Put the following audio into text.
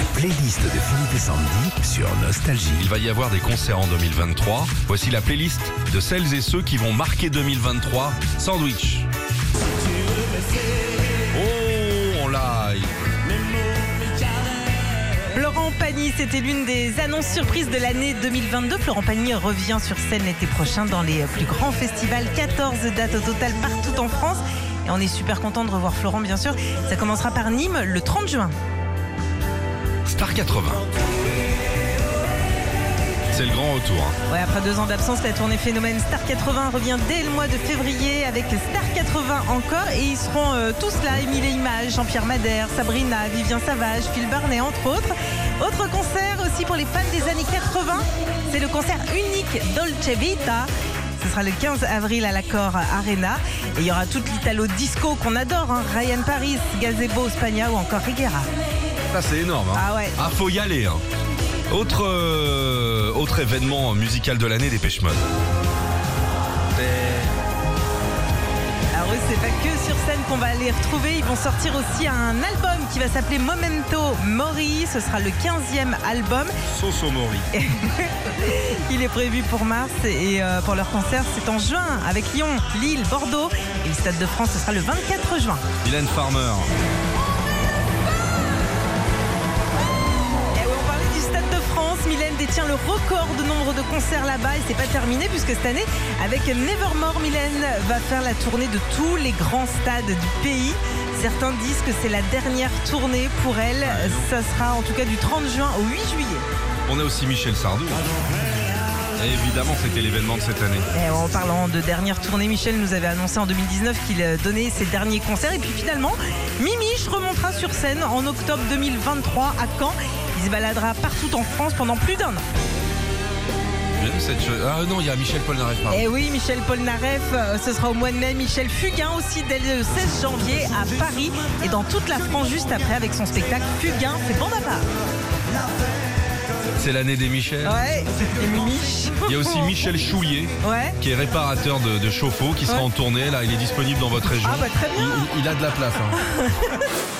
La playlist de Philippe et Sandy sur Nostalgie. Il va y avoir des concerts en 2023. Voici la playlist de celles et ceux qui vont marquer 2023. Sandwich. Oh, en live. Florent Pagny, c'était l'une des annonces surprises de l'année 2022. Florent Pagny revient sur scène l'été prochain dans les plus grands festivals. 14 dates au total partout en France. Et on est super content de revoir Florent, bien sûr. Ça commencera par Nîmes le 30 juin. Star 80. C'est le grand retour. hein. Après deux ans d'absence, la tournée Phénomène Star 80 revient dès le mois de février avec Star 80 encore. Et ils seront euh, tous là, Émile et Images, Jean-Pierre Madère, Sabrina, Vivien Savage, Phil Barnet, entre autres. Autre concert aussi pour les fans des années 80, c'est le concert unique Dolce Vita. Ce sera le 15 avril à l'Accor Arena. Et il y aura toute l'Italo disco qu'on adore. hein. Ryan Paris, Gazebo, Spagna ou encore Riguera. Ça, c'est énorme. hein. Ah ouais. Ah, faut y aller. hein. Autre, euh, autre événement musical de l'année, Dépêche Mode. Alors eux, c'est pas que sur scène qu'on va les retrouver. Ils vont sortir aussi un album qui va s'appeler Momento Mori. Ce sera le 15e album. Soso Mori. Il est prévu pour mars et euh, pour leur concert, c'est en juin avec Lyon, Lille, Bordeaux. Et le Stade de France, ce sera le 24 juin. Mylène Farmer. Détient le record de nombre de concerts là-bas et c'est pas terminé puisque cette année, avec Nevermore, Mylène va faire la tournée de tous les grands stades du pays. Certains disent que c'est la dernière tournée pour elle. Ça sera en tout cas du 30 juin au 8 juillet. On a aussi Michel Sardou. Et évidemment, c'était l'événement de cette année. Et en parlant de dernière tournée, Michel nous avait annoncé en 2019 qu'il euh, donnait ses derniers concerts. Et puis finalement, Mimiche remontera sur scène en octobre 2023 à Caen. Il se baladera partout en France pendant plus d'un an. J'aime cette chose. Ah non, il y a Michel Polnareff. Et oui, Michel Polnareff, euh, ce sera au mois de mai. Michel Fugain aussi dès le 16 janvier à Paris et dans toute la France juste après avec son spectacle Fugain, c'est bon à part. C'est l'année des Michel. Ouais. Il y a aussi Michel Choulier, Ouais. qui est réparateur de, de chauffe-eau, qui sera Ouais. en tournée. Là, il est disponible dans votre région. Ah bah très bien. Il, il a de la place. hein.